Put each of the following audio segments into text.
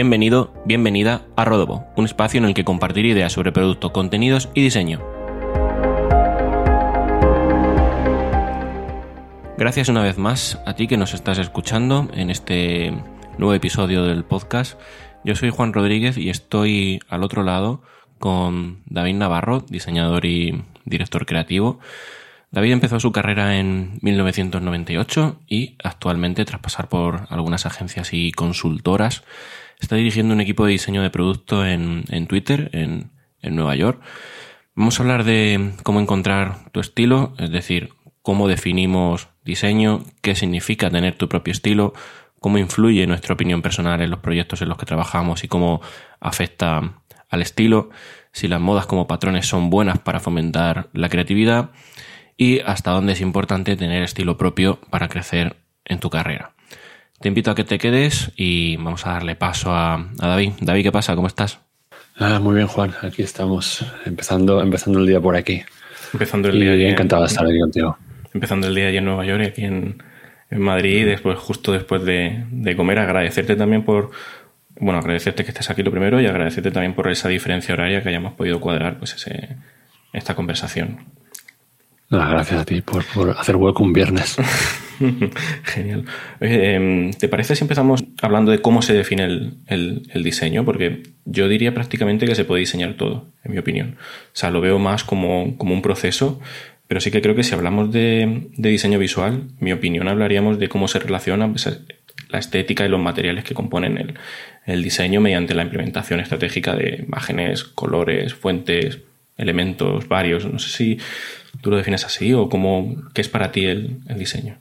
Bienvenido, bienvenida a Rodobo, un espacio en el que compartir ideas sobre productos, contenidos y diseño. Gracias una vez más a ti que nos estás escuchando en este nuevo episodio del podcast. Yo soy Juan Rodríguez y estoy al otro lado con David Navarro, diseñador y director creativo. David empezó su carrera en 1998 y actualmente, tras pasar por algunas agencias y consultoras, está dirigiendo un equipo de diseño de producto en, Twitter, en, en Nueva York. Vamos a hablar de cómo encontrar tu estilo, es decir, cómo definimos diseño, qué significa tener tu propio estilo, cómo influye nuestra opinión personal en los proyectos en los que trabajamos y cómo afecta al estilo, si las modas como patrones son buenas para fomentar la creatividad y hasta dónde es importante tener estilo propio para crecer en tu carrera. Te invito a que te quedes y vamos a darle paso a, David. David, ¿qué pasa? ¿Cómo estás? Ah, muy bien, Juan. Aquí estamos, empezando, empezando el día por aquí. Empezando el día. Y encantado de estar aquí contigo. Empezando el día allí en Nueva York y aquí en, en Madrid, después, justo después de, de, comer, agradecerte también por, bueno, agradecerte que estés aquí lo primero y agradecerte también por esa diferencia horaria que hayamos podido cuadrar pues ese, esta conversación. gracias a ti por, por hacer hueco un viernes. Genial. Em, ¿Te parece si empezamos hablando de cómo se define el, el, diseño? Porque yo diría prácticamente que se puede diseñar todo, en mi opinión. O sea, lo veo más como, como un proceso, pero sí que creo que si hablamos de, de, diseño visual, mi opinión hablaríamos de cómo se relaciona pues, la estética y los materiales que componen el, el diseño mediante la implementación estratégica de imágenes, colores, fuentes, elementos varios. No sé si tú lo defines así o cómo, qué es para ti el, el diseño.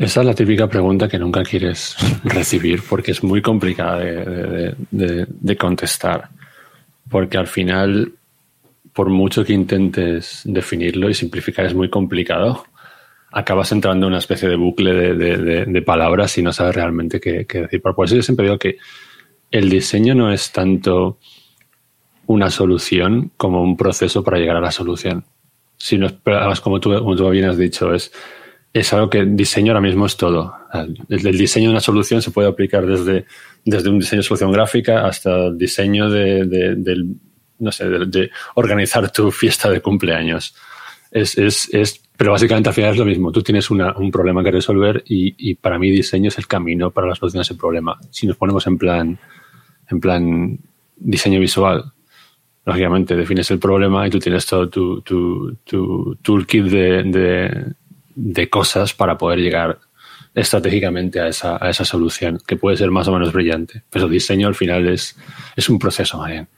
Esa es la típica pregunta que nunca quieres recibir porque es muy complicada de, contestar. Porque al final, por mucho que intentes definirlo y simplificar, es muy complicado. Acabas entrando en una especie de bucle de, palabras y no sabes realmente qué, decir. Por eso yo siempre digo que el diseño no es tanto una solución como un proceso para llegar a la solución. Si no como tú, como tú bien has dicho, es es algo que diseño ahora mismo es todo. El, diseño de una solución se puede aplicar desde, desde un diseño de solución gráfica hasta el diseño de, no sé, de, organizar tu fiesta de cumpleaños. Es, es, es, pero básicamente al final es lo mismo. Tú tienes una, un problema que resolver y, y, para mí diseño es el camino para la solución a ese problema. Si nos ponemos en plan, en plan diseño visual, lógicamente defines el problema y tú tienes todo tu, tu, tu toolkit de, de cosas para poder llegar estratégicamente a esa, a esa solución, que puede ser más o menos brillante. Pero el diseño al final es, es un proceso más bien.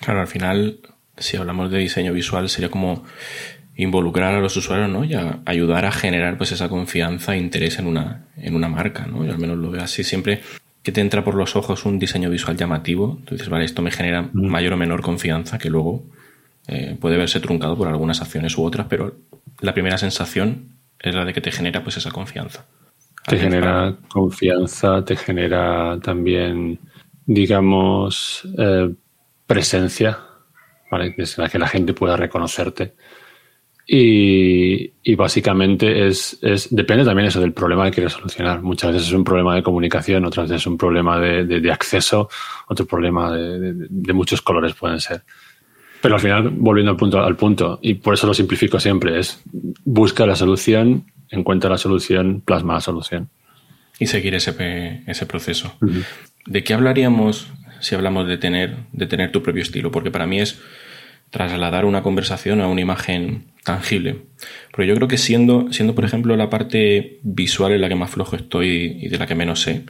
Claro, al final, si hablamos de diseño visual, sería como involucrar a los usuarios, ¿no? Y ayudar a generar pues esa confianza e interés en una, en una marca, ¿no? Yo al menos lo veo así. Siempre que te entra por los ojos un diseño visual llamativo, tú dices, vale, esto me genera mayor o menor confianza que luego eh, puede verse truncado por algunas acciones u otras, pero la primera sensación es la de que te genera pues esa confianza. Te genera confianza, te genera también, digamos, eh, presencia, ¿vale? Es la que la gente pueda reconocerte. Y, básicamente es, es, depende también eso del problema que quieres solucionar. Muchas veces es un problema de comunicación, otras veces es un problema de, de, acceso, otro problema de, de, muchos colores pueden ser. Pero al final, volviendo al punto, al punto, y por eso lo simplifico siempre, es busca la solución, encuentra la solución, plasma la solución. Y seguir ese, ese proceso. ¿De qué hablaríamos si hablamos de tener, de tener tu propio estilo? Porque para mí es trasladar una conversación a una imagen tangible. Pero yo creo que siendo, siendo, por ejemplo, la parte visual en la que más flojo estoy y de la que menos sé,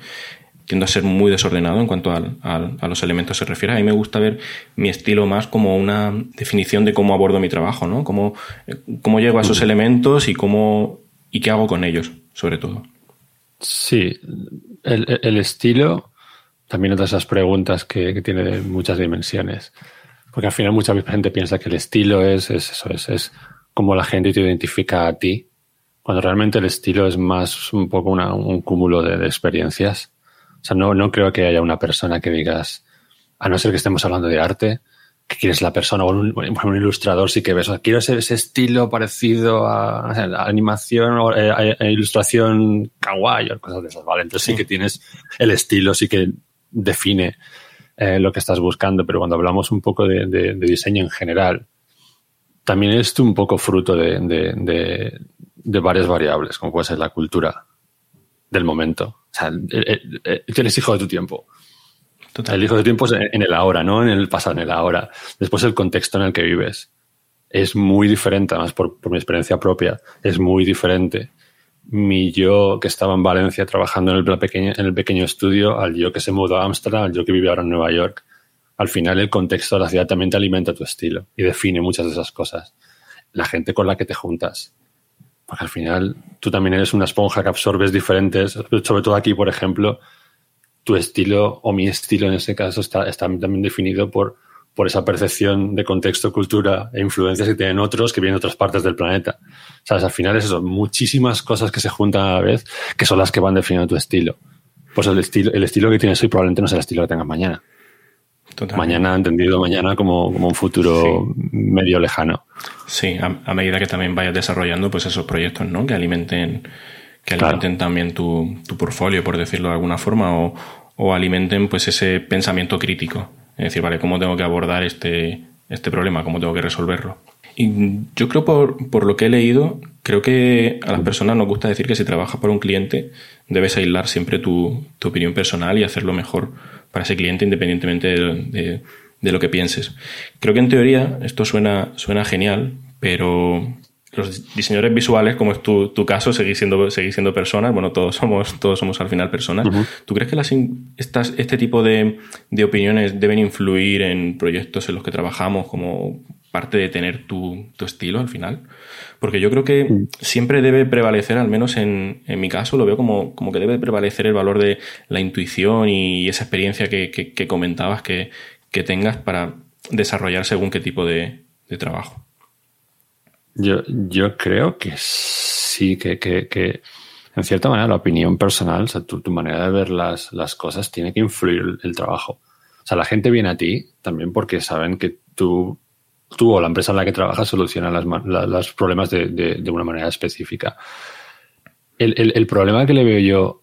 tiendo a ser muy desordenado en cuanto a los elementos se refiere. A mí me gusta ver mi estilo más como una definición de cómo abordo mi trabajo, ¿no? Cómo, cómo llego a esos elementos y cómo y qué hago con ellos, sobre todo. Sí, el, estilo, también otra de esas preguntas que, tiene muchas dimensiones. Porque al final mucha gente piensa que el estilo es, eso, es, es como la gente te identifica a ti, cuando realmente el estilo es más un poco un cúmulo de experiencias o sea, no, no creo que haya una persona que digas, a no ser que estemos hablando de arte, que quieres la persona o un, un ilustrador sí que ves, quiero ese, ese, estilo parecido a, animación o eh, ilustración kawaii o cosas de esas, ¿vale? Entonces sí. que tienes el estilo, sí que define eh, lo que estás buscando, pero cuando hablamos un poco de, diseño en general, también es un poco fruto de, varias variables, como puede ser la cultura del momento. O sea, eres hijo de tu tiempo. El hijo de tu tiempo es en el ahora, no en el pasado, en el ahora. Después el contexto en el que vives. Es muy diferente, además por, por mi experiencia propia, es muy diferente mi yo que estaba en Valencia trabajando en el, pequeño, en el pequeño estudio al yo que se mudó a Ámsterdam, al yo que vive ahora en Nueva York. Al final el contexto de la ciudad también te alimenta tu estilo y define muchas de esas cosas. La gente con la que te juntas. Porque al final tú también eres una esponja que absorbes diferentes, sobre todo aquí, por ejemplo, tu estilo o mi estilo en ese caso está, está también definido por por esa percepción de contexto, cultura e influencias que tienen otros que vienen de otras partes del planeta. ¿Sabes? Al final es muchísimas cosas que se juntan a la vez que son las que van definiendo tu estilo. Pues el estilo, el estilo que tienes hoy probablemente no sea el estilo que tengas mañana. Mañana, entendido mañana como, un futuro medio lejano. Sí, a, medida que también vayas desarrollando pues esos proyectos, ¿no? Que alimenten, que alimenten también tu, tu portfolio, por decirlo de alguna forma, o, o alimenten pues ese pensamiento crítico es decir, vale, ¿cómo tengo que abordar este, este problema? ¿Cómo tengo que resolverlo? Y yo creo por, por, lo que he leído, creo que a las personas nos gusta decir que si trabajas para un cliente, debes aislar siempre tu, tu opinión personal y hacerlo mejor para ese cliente independientemente de, de, lo que pienses. Creo que en teoría esto suena, suena genial, pero los diseñadores visuales, como es tu, tu caso, seguís siendo, seguís siendo personas, bueno, todos somos, todos somos al final personas. ¿Tú crees que las, estas, este tipo de, de, opiniones deben influir en proyectos en los que trabajamos como parte de tener tu, tu estilo al final? Porque yo creo que siempre debe prevalecer, al menos en, en mi caso, lo veo como, como, que debe prevalecer el valor de la intuición y esa experiencia que, que, que comentabas que, que tengas para desarrollar según qué tipo de, de trabajo. Yo, yo creo que sí, que, que, que, en cierta manera la opinión personal, o sea, tu, tu manera de ver las, las, cosas tiene que influir el, trabajo. O sea, la gente viene a ti también porque saben que tú, tú o la empresa en la que trabajas soluciona las, problemas de, una manera específica. El, problema que le veo yo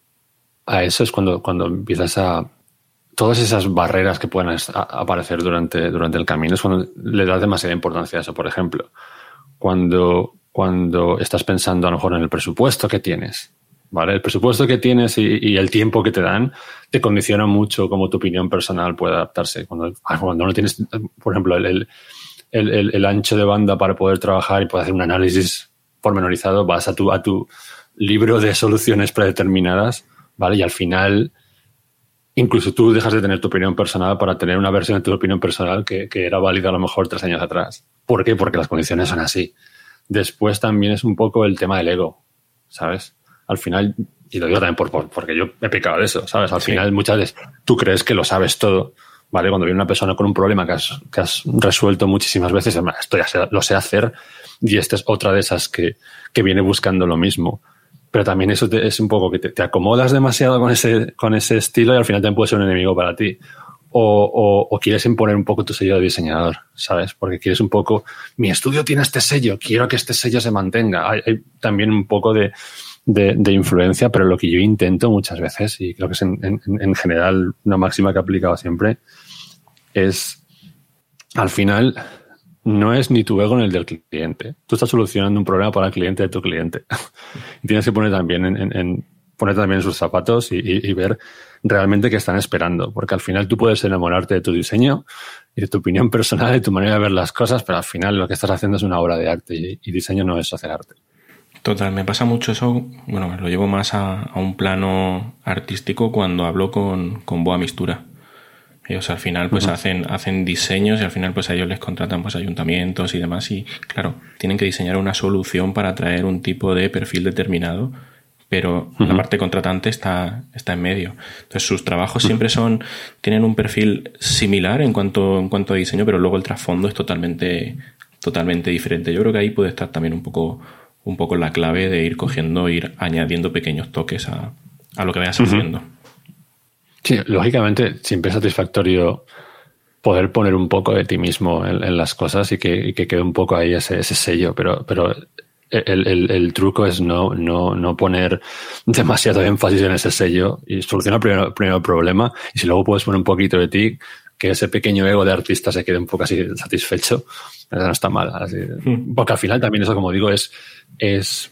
a eso es cuando, cuando empiezas a... Todas esas barreras que puedan aparecer durante, durante el camino es cuando le das demasiada importancia a eso. Por ejemplo, cuando, cuando estás pensando a lo mejor en el presupuesto que tienes. ¿Vale? El presupuesto que tienes y, el tiempo que te dan te condiciona mucho cómo tu opinión personal puede adaptarse. Cuando, cuando no tienes, por ejemplo, el, el, ancho de banda para poder trabajar y poder hacer un análisis pormenorizado, vas a tu, a tu libro de soluciones predeterminadas, ¿vale? Y al final, incluso tú dejas de tener tu opinión personal para tener una versión de tu opinión personal que, que era válida a lo mejor tres años atrás. ¿Por qué? Porque las condiciones son así. Después también es un poco el tema del ego, ¿sabes? Al final, y lo digo también por, porque yo he pecado de eso, ¿sabes? Al final muchas veces tú crees que lo sabes todo, ¿vale? Cuando viene una persona con un problema que has, que has resuelto muchísimas veces, esto ya lo sé hacer, y esta es otra de esas que, que viene buscando lo mismo. Pero también eso es un poco que te, te, acomodas demasiado con ese, con ese estilo y al final también puede ser un enemigo para ti o, o, quieres imponer un poco tu sello de diseñador, ¿sabes? Porque quieres un poco, mi estudio tiene este sello, quiero que este sello se mantenga. Hay, también un poco de, de, influencia, pero lo que yo intento muchas veces, y creo que es en, en, en general una máxima que he aplicado siempre, es al final no es ni tu ego ni el del cliente. Tú estás solucionando un problema para el cliente de tu cliente. tienes que poner también en, ponerte también en sus zapatos y, ver realmente qué están esperando. Porque al final tú puedes enamorarte de tu diseño y de tu opinión personal y tu manera de ver las cosas, pero al final lo que estás haciendo es una obra de arte y, diseño no es hacer arte. Total, me pasa mucho eso, bueno, lo llevo más a, a un plano artístico cuando hablo con, con Boa Mistura. Ellos al final pues hacen, hacen diseños y al final pues a ellos les contratan pues ayuntamientos y demás y claro, tienen que diseñar una solución para atraer un tipo de perfil determinado pero la parte contratante está, está en medio. Entonces sus trabajos siempre son, tienen un perfil similar en cuanto, en cuanto a diseño, pero luego el trasfondo es totalmente, totalmente diferente. Yo creo que ahí puede estar también un poco, un poco la clave de ir cogiendo, ir añadiendo pequeños toques a, a lo que vayas haciendo. Sí, lógicamente siempre es satisfactorio poder poner un poco de ti mismo en, las cosas y que, que, quede un poco ahí ese, ese sello, pero, pero el, truco es no, no, no, poner demasiado énfasis en ese sello y solucionar primero, primero el problema. Y si luego puedes poner un poquito de ti, que ese pequeño ego de artista se quede un poco así satisfecho, eso no está mal. Hmm. Porque al final también eso, como digo, es, es,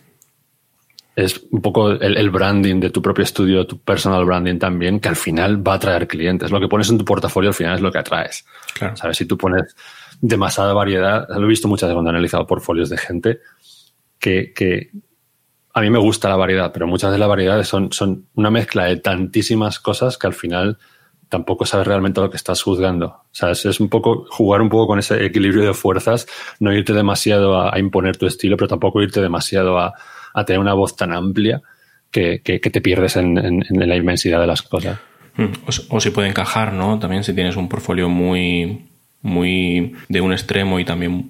es un poco el, branding de tu propio estudio, tu personal branding también, que al final va a atraer clientes. Lo que pones en tu portafolio al final es lo que atraes. Claro. ¿Sabes? Si tú pones demasiada variedad, lo he visto muchas veces cuando he analizado portfolios de gente, que, a mí me gusta la variedad, pero muchas de las variedades son, son una mezcla de tantísimas cosas que al final tampoco sabes realmente lo que estás juzgando. O sea, es, un poco jugar un poco con ese equilibrio de fuerzas, no irte demasiado a, imponer tu estilo, pero tampoco irte demasiado a, tener una voz tan amplia que, te pierdes en, la inmensidad de las cosas. Hmm. O, o, si puede encajar, ¿no? También si tienes un portfolio muy, muy de un extremo y también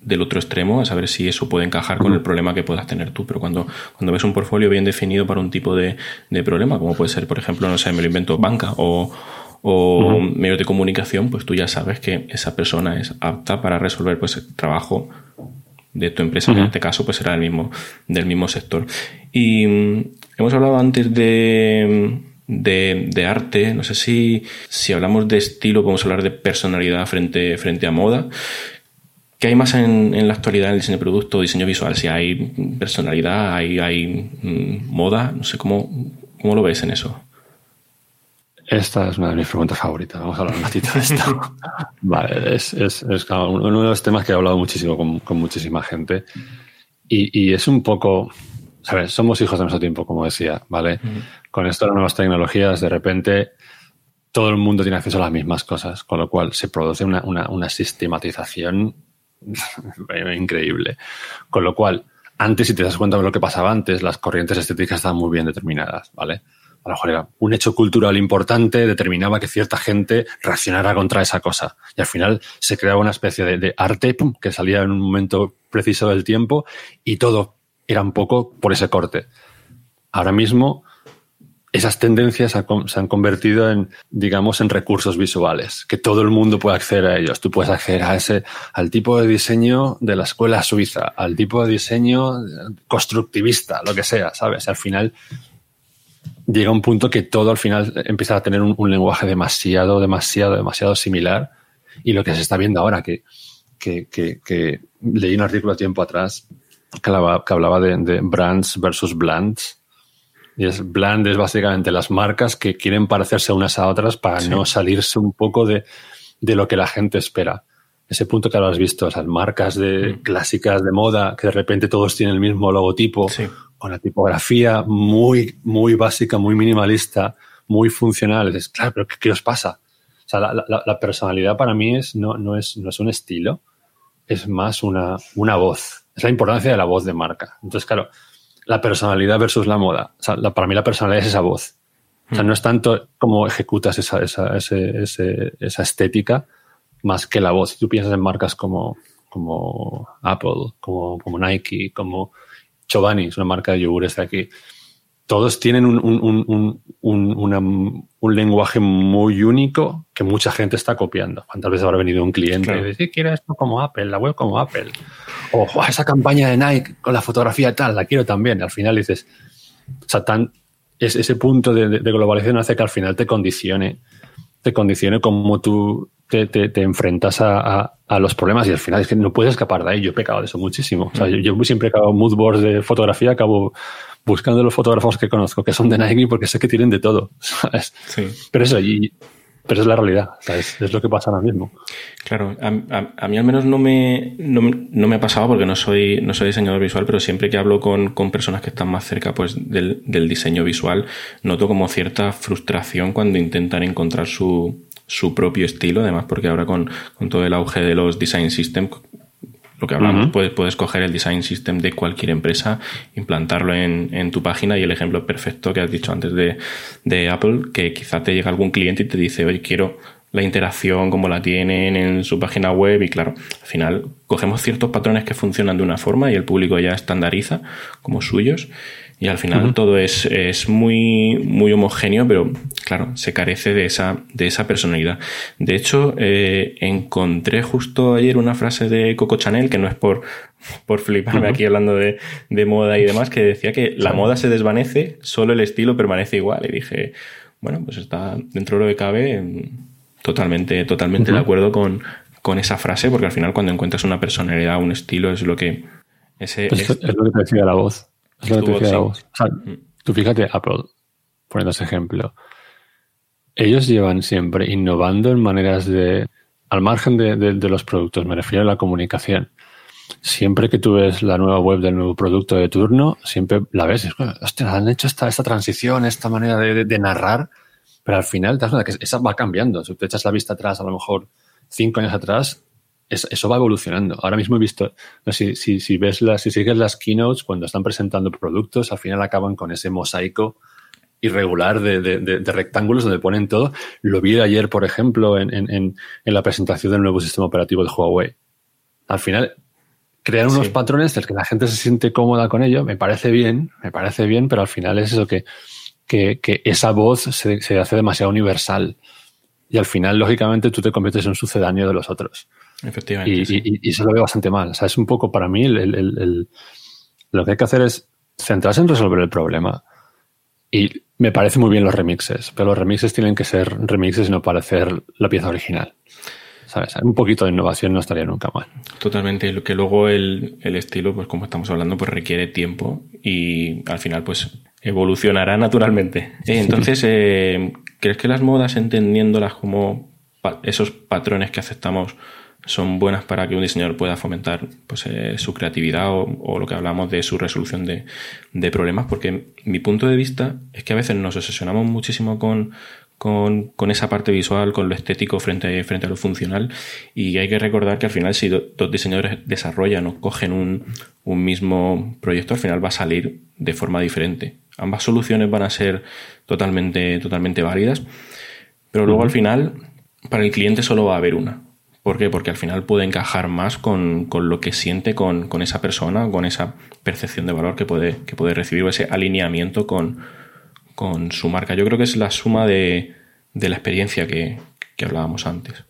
del otro extremo, a saber si eso puede encajar con el problema que puedas tener tú. Pero cuando, cuando ves un portfolio bien definido para un tipo de, problema, como puede ser, por ejemplo, no sé, me lo invento, banca o, o medios de comunicación, pues tú ya sabes que esa persona es apta para resolver pues el trabajo de tu empresa, en este caso, pues será del mismo, del mismo sector. Y mm, hemos hablado antes de, de, de, arte. No sé si, si hablamos de estilo, podemos hablar de personalidad frente, frente a moda. ¿Qué hay más en, la actualidad en el diseño de producto, diseño visual? Si hay personalidad, hay, hay mm, moda, no sé cómo, cómo lo ves en eso. Esta es una de mis preguntas favoritas. Vamos a hablar un ratito de esto. vale, es, es, es, uno de los temas que he hablado muchísimo con, muchísima gente. Y, y, es un poco, ¿sabes? Somos hijos de nuestro tiempo, como decía, ¿vale? Con esto de las nuevas tecnologías, de repente todo el mundo tiene acceso a las mismas cosas, con lo cual se produce una, una, una sistematización increíble. Con lo cual, antes, si te das cuenta de lo que pasaba antes, las corrientes estéticas estaban muy bien determinadas, ¿vale? Un hecho cultural importante, determinaba que cierta gente reaccionara contra esa cosa. Y al final se creaba una especie de, arte que salía en un momento preciso del tiempo y todo era un poco por ese corte. Ahora mismo esas tendencias se han convertido en, digamos, en recursos visuales, que todo el mundo puede acceder a ellos. Tú puedes acceder a ese, al tipo de diseño de la escuela suiza, al tipo de diseño constructivista, lo que sea, ¿sabes? Al final llega un punto que todo al final empieza a tener un, lenguaje demasiado, demasiado, demasiado similar. Y lo que se está viendo ahora, que, que, que, leí un artículo tiempo atrás que hablaba, que hablaba de, de brands versus blands y es bland es básicamente las marcas que quieren parecerse unas a otras para no salirse un poco de, lo que la gente espera. Ese punto que lo has visto, esas marcas de mm. clásicas de moda que de repente todos tienen el mismo logotipo, con la tipografía muy, muy básica, muy minimalista, muy funcional. Es claro, pero ¿qué, os pasa? O sea, la, personalidad para mí es, no, no, es, no es un estilo, es más una, una voz. Es la importancia de la voz de marca. Entonces, claro, la personalidad versus la moda. O sea, para mí la personalidad es esa voz. O sea, no es tanto cómo ejecutas esa, esa, esa estética más que la voz. Si tú piensas en marcas como, como Apple, como, como Nike, como Chobani, es una marca de yogures de aquí, todos tienen un, un, un, un, lenguaje muy único que mucha gente está copiando. ¿Cuántas veces habrá venido un cliente y dice, quiero esto como Apple, la web como Apple? O esa campaña de Nike con la fotografía tal, la quiero también. Al final dices, o sea, tan, es, ese punto de, globalización hace que al final te condicione, te condicione como tú te, te, enfrentas a, a, los problemas y al final es que no puedes escapar de ahí. Yo he pecado de eso muchísimo. O sea, yo, yo, siempre he acabado mood boards de fotografía, acabo buscando los fotógrafos que conozco, que son de Nike, porque sé que tienen de todo, ¿sabes? Sí. Pero eso, y, pero es la realidad. Es lo que pasa ahora mismo. Claro, a, mí al menos no me, no, me ha pasado porque no soy, no soy diseñador visual, pero siempre que hablo con, con personas que están más cerca pues, del, del, diseño visual, noto como cierta frustración cuando intentan encontrar su, su propio estilo, además porque ahora con, con todo el auge de los design systems, lo que hablamos, puedes, puedes, coger el design system de cualquier empresa, implantarlo en, en, tu página y el ejemplo perfecto que has dicho antes de, de, Apple, que quizá te llega algún cliente y te dice, oye, quiero la interacción como la tienen en su página web y claro, al final cogemos ciertos patrones que funcionan de una forma y el público ya estandariza como suyos y al final todo es, es, muy, muy homogéneo, pero claro, se carece de esa, de esa personalidad. De hecho, eh, encontré justo ayer una frase de Coco Chanel, que no es por, por fliparme aquí hablando de, de, moda y demás, que decía que la moda se desvanece, solo el estilo permanece igual. Y dije, bueno, pues está dentro de lo que cabe, totalmente, totalmente de acuerdo con, con esa frase, porque al final cuando encuentras una personalidad, un estilo, es lo que... Ese, es, es, lo que te decía la voz. Es lo que te. O sea, mm. tú fíjate, Apple, poniendo ese ejemplo, ellos llevan siempre innovando en maneras de, al margen de, de, los productos, me refiero a la comunicación. Siempre que tú ves la nueva web del nuevo producto de turno, siempre la ves es, hostia, han hecho esta, esta transición, esta manera de, narrar, pero al final te das cuenta que esa va cambiando. Si te echas la vista atrás, a lo mejor cinco años atrás, eso va evolucionando. Ahora mismo he visto, no, si, si, si, ves las, si sigues las keynotes, cuando están presentando productos, al final acaban con ese mosaico irregular de, de, de, rectángulos donde ponen todo. Lo vi ayer, por ejemplo, en, en, en, la presentación del nuevo sistema operativo de Huawei. Al final, crear unos patrones del que la gente se siente cómoda con ello, me parece bien, me parece bien, pero al final es eso que, que, que esa voz se, se hace demasiado universal. Y al final, lógicamente, tú te conviertes en un sucedáneo de los otros. Efectivamente. Y, eso lo veo bastante mal. O sea, es un poco para mí el, lo que hay que hacer es centrarse en resolver el problema. Y me parece muy bien los remixes, pero los remixes tienen que ser remixes y no parecer la pieza original. ¿Sabes? Un poquito de innovación no estaría nunca mal. Totalmente. Que luego el, el estilo, pues como estamos hablando, pues requiere tiempo y al final, pues evolucionará naturalmente. Eh, entonces, eh, ¿crees que las modas, entendiéndolas como esos patrones que aceptamos, son buenas para que un diseñador pueda fomentar pues, eh, su creatividad o, lo que hablamos de su resolución de, de, problemas? Porque mi punto de vista es que a veces nos obsesionamos muchísimo con, con, con, esa parte visual, con lo estético frente, frente a lo funcional. Y hay que recordar que al final, si dos diseñadores desarrollan o cogen un, un mismo proyecto, al final va a salir de forma diferente. Ambas soluciones van a ser totalmente, totalmente válidas, pero luego al final, para el cliente solo va a haber una. ¿Por qué? Porque al final puede encajar más con, con lo que siente con, con, esa persona, con esa percepción de valor que puede, que puede recibir o ese alineamiento con, con su marca. Yo creo que es la suma de, de la experiencia que, que, hablábamos antes.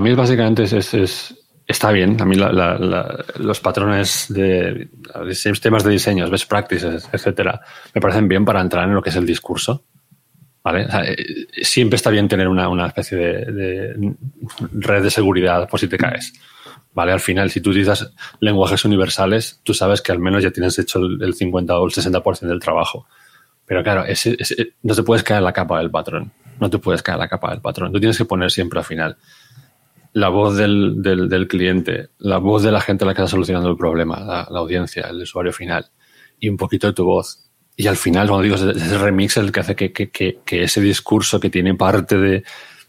Mí básicamente es, es, está bien. A mí los patrones de sistemas de diseño, best practices, etcétera, me parecen bien para entrar en lo que es el discurso. ¿Vale? Eh, siempre está bien tener una, una especie de, de, red de seguridad por si te caes. ¿Vale? Al final, si tú utilizas lenguajes universales, tú sabes que al menos ya tienes hecho el 50 o el 60% del trabajo. Pero claro, ese, ese, no te puedes caer la capa del patrón. No te puedes caer la capa del patrón. Tú tienes que poner siempre al final la voz del, del, del, cliente, la voz de la gente a la que está solucionando el problema, la, la, audiencia, el usuario final, y un poquito de tu voz. Y al final, cuando digo, es el remix el que hace que, que, que, ese discurso que tiene parte de,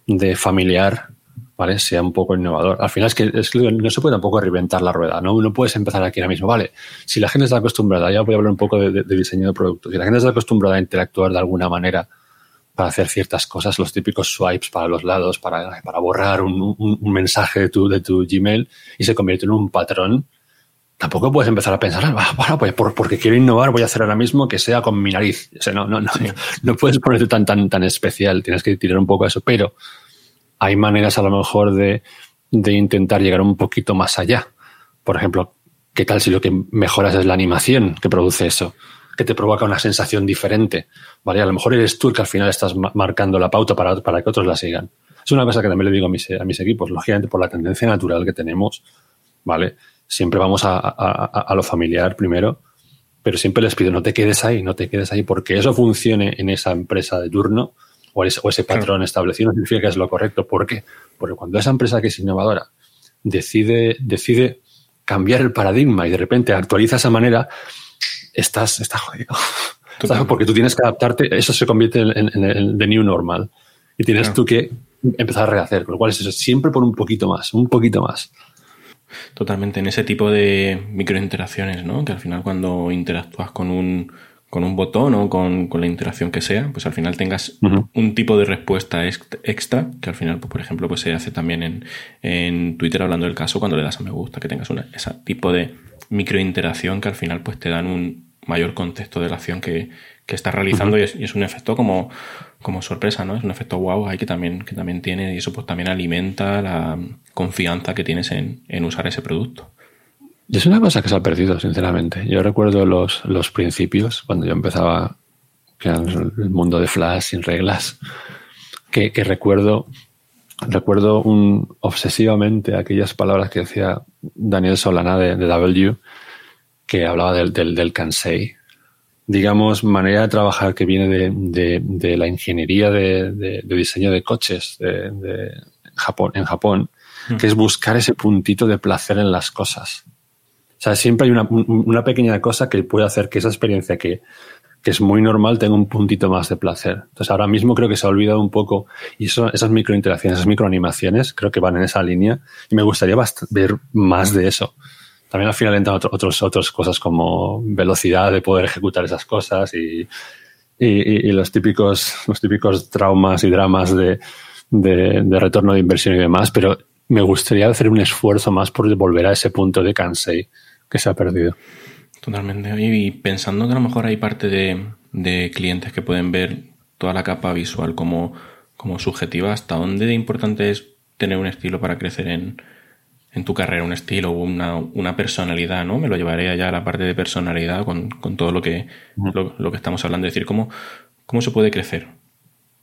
de, familiar, ¿vale? Sea un poco innovador. Al final es que, no se puede tampoco reinventar la rueda, ¿no? No puedes empezar aquí ahora mismo, ¿vale? Si la gente está acostumbrada, ya voy a hablar un poco de, diseño de productos, si la gente está acostumbrada a interactuar de alguna manera para hacer ciertas cosas, los típicos swipes para los lados, para, para borrar un, un, mensaje de tu, de tu Gmail y se convierte en un patrón, tampoco puedes empezar a pensar, ah, bueno, pues por, porque quiero innovar voy a hacer ahora mismo que sea con mi nariz. O sea, no, no, no, sí. no puedes ponerte tan, tan, tan especial, tienes que tirar un poco a eso, pero hay maneras a lo mejor de, de intentar llegar un poquito más allá. Por ejemplo, ¿qué tal si lo que mejoras es la animación que produce eso? que te provoca una sensación diferente. ¿vale? A lo mejor eres tú el que al final estás marcando la pauta para, para que otros la sigan. Es una cosa que también le digo a mis, a mis equipos, lógicamente por la tendencia natural que tenemos, ¿vale? Siempre vamos a, a, a, lo familiar primero, pero siempre les pido, no te quedes ahí, no te quedes ahí, porque eso funcione en esa empresa de turno o ese, o ese patrón claro. establecido no significa que es lo correcto. ¿Por qué? Porque cuando esa empresa que es innovadora decide, decide cambiar el paradigma y de repente actualiza esa manera, estás, estás jodido. ¿Sabes? Porque tú tienes que adaptarte, eso se convierte en, en, en the new normal. Y tienes claro. tú que empezar a rehacer, con lo cual es eso, siempre por un poquito más, un poquito más. Totalmente, en ese tipo de microinteracciones, ¿no? Que al final cuando interactúas con un, con un botón o con, con, la interacción que sea, pues al final tengas uh -huh. un tipo de respuesta extra, que al final, pues, por ejemplo, pues se hace también en, en Twitter hablando del caso cuando le das a me gusta, que tengas una, ese tipo de microinteracción que al final pues te dan un, mayor contexto de la acción que, que estás realizando y, es, un efecto como, como sorpresa, ¿no? Es un efecto wow ahí que también, que también tiene y eso pues también alimenta la confianza que tienes en, en usar ese producto. Y es una cosa que se ha perdido, sinceramente. Yo recuerdo los, los principios, cuando yo empezaba que el mundo de Flash sin reglas, que, que recuerdo recuerdo un, obsesivamente aquellas palabras que decía Daniel Solana de, de W, que hablaba del, del, del, Kansei. Digamos, manera de trabajar que viene de, de, de la ingeniería de, diseño de coches de, Japón, en Japón, mm. que es buscar ese puntito de placer en las cosas. O sea, siempre hay una, una pequeña cosa que puede hacer que esa experiencia que que es muy normal, tengo un puntito más de placer. Entonces ahora mismo creo que se ha olvidado un poco y eso, esas microinteracciones, esas microanimaciones, creo que van en esa línea y me gustaría ver más de eso. También al final entran otros, otras cosas como velocidad de poder ejecutar esas cosas y, y, los, típicos, los típicos traumas y dramas de, de, de, retorno de inversión y demás, pero me gustaría hacer un esfuerzo más por volver a ese punto de Kansei que se ha perdido. Totalmente. Y pensando que a lo mejor hay parte de, clientes que pueden ver toda la capa visual como, como subjetiva, ¿hasta dónde de importante es tener un estilo para crecer en, en tu carrera, un estilo o una, una, personalidad, ¿no? Me lo llevaré allá a la parte de personalidad con, con todo lo que, lo, que estamos hablando. Es decir, ¿cómo, ¿cómo se puede crecer?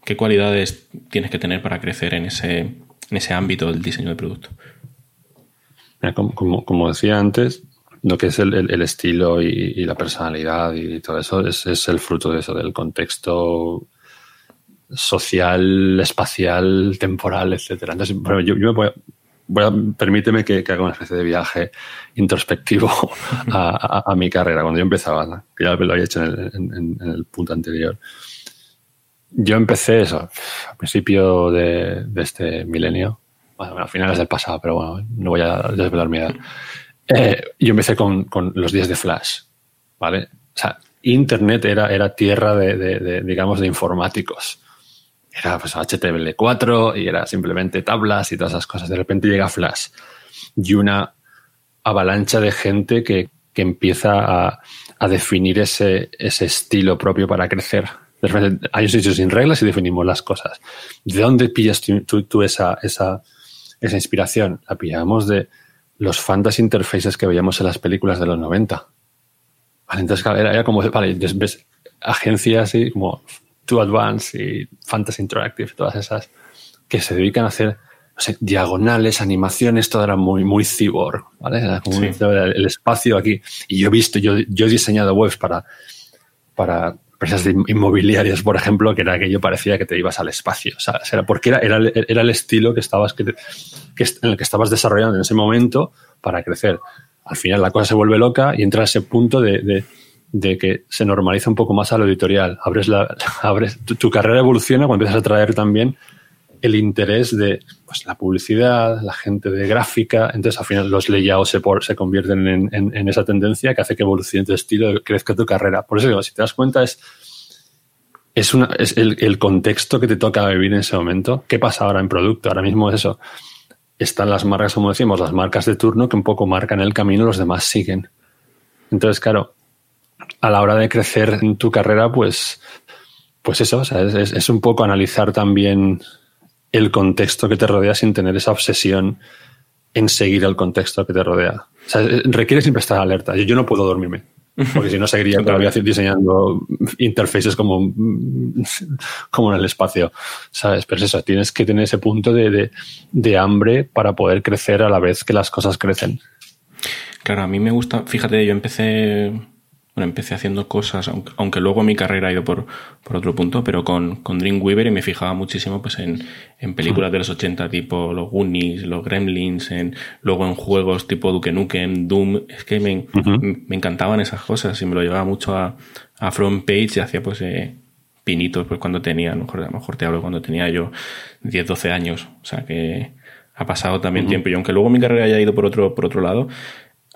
¿Qué cualidades tienes que tener para crecer en ese, en ese ámbito del diseño de producto? Como, como, como decía antes, lo que es el, estilo y, la personalidad y todo eso es, el fruto de eso, del contexto social, espacial, temporal, etcétera. Entonces, yo, me voy a, permíteme que, haga una especie de viaje introspectivo a, mi carrera, cuando yo empezaba, que ya lo había hecho en el, punto anterior. Yo empecé eso, a principio de, este milenio, bueno, a finales del pasado, pero bueno, no voy a desvelar mi edad. Eh, yo empecé con, con, los días de Flash, ¿vale? O sea, Internet era, era tierra de, de, digamos, de informáticos. Era pues, HTML4 y era simplemente tablas y todas esas cosas. De repente llega Flash y una avalancha de gente que, que empieza a, a, definir ese, ese estilo propio para crecer. De repente hay un sitio sin reglas y definimos las cosas. ¿De dónde pillas tú, esa, esa, esa inspiración? La pillamos de, los fantasy interfaces que veíamos en las películas de los 90. Vale, entonces era, como, vale, ves agencias y como To Advance y Fantasy Interactive, todas esas, que se dedican a hacer no sé, diagonales, animaciones, todo era muy, muy cyborg, ¿vale? Era como el espacio aquí. Y yo he visto, yo, yo he diseñado webs para, para empresas inmobiliarias, por ejemplo, que era aquello parecía que te ibas al espacio. O sea, era porque era, era, era el estilo que estabas, que, que, en el que estabas desarrollando en ese momento para crecer. Al final la cosa se vuelve loca y entra a ese punto de, de, de que se normaliza un poco más a lo editorial. Abres la, abres, tu, carrera evoluciona cuando empiezas a traer también el interés de pues, la publicidad, la gente de gráfica. Entonces, al final, los layouts se, por, se convierten en, en, esa tendencia que hace que evolucione tu estilo, crezca tu carrera. Por eso, si te das cuenta, es, es, una, es el, el, contexto que te toca vivir en ese momento. ¿Qué pasa ahora en producto? Ahora mismo es eso. Están las marcas, como decimos, las marcas de turno que un poco marcan el camino, los demás siguen. Entonces, claro, a la hora de crecer en tu carrera, pues, pues eso, o sea, es, es un poco analizar también el contexto que te rodea sin tener esa obsesión en seguir el contexto que te rodea. O sea, requiere siempre estar alerta. Yo, yo no puedo dormirme. Porque si no, seguiría todavía diseñando interfaces como, como en el espacio, ¿sabes? Pero es eso, tienes que tener ese punto de, de, de, hambre para poder crecer a la vez que las cosas crecen. Claro, a mí me gusta, fíjate, yo empecé bueno, empecé haciendo cosas, aunque, luego mi carrera ha ido por, por otro punto, pero con, con Dreamweaver y me fijaba muchísimo pues en, en películas de los 80 tipo los Goonies, los Gremlins, en, luego en juegos tipo Duke Nukem, Doom, es que me, me encantaban esas cosas y me lo llevaba mucho a, a front page y hacía pues eh, pinitos pues cuando tenía, a lo mejor, a lo mejor te hablo cuando tenía yo 10, 12 años, o sea que ha pasado también tiempo. Y aunque luego mi carrera haya ido por otro, por otro lado,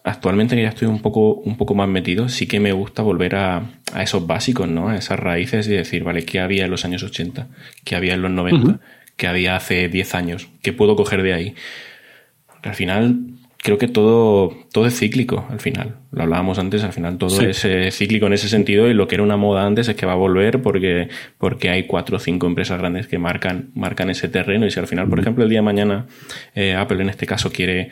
actualmente que ya estoy un poco, un poco más metido, sí que me gusta volver a, a, esos básicos, ¿no? A esas raíces y decir, vale, ¿qué había en los años 80? ¿Qué había en los 90? ¿Qué había hace 10 años? ¿Qué puedo coger de ahí? Porque al final, creo que todo, todo es cíclico al final. Lo hablábamos antes, al final todo es eh, cíclico en ese sentido y lo que era una moda antes es que va a volver porque, porque hay cuatro o cinco empresas grandes que marcan, marcan ese terreno y si al final, por ejemplo, el día de mañana eh, Apple en este caso quiere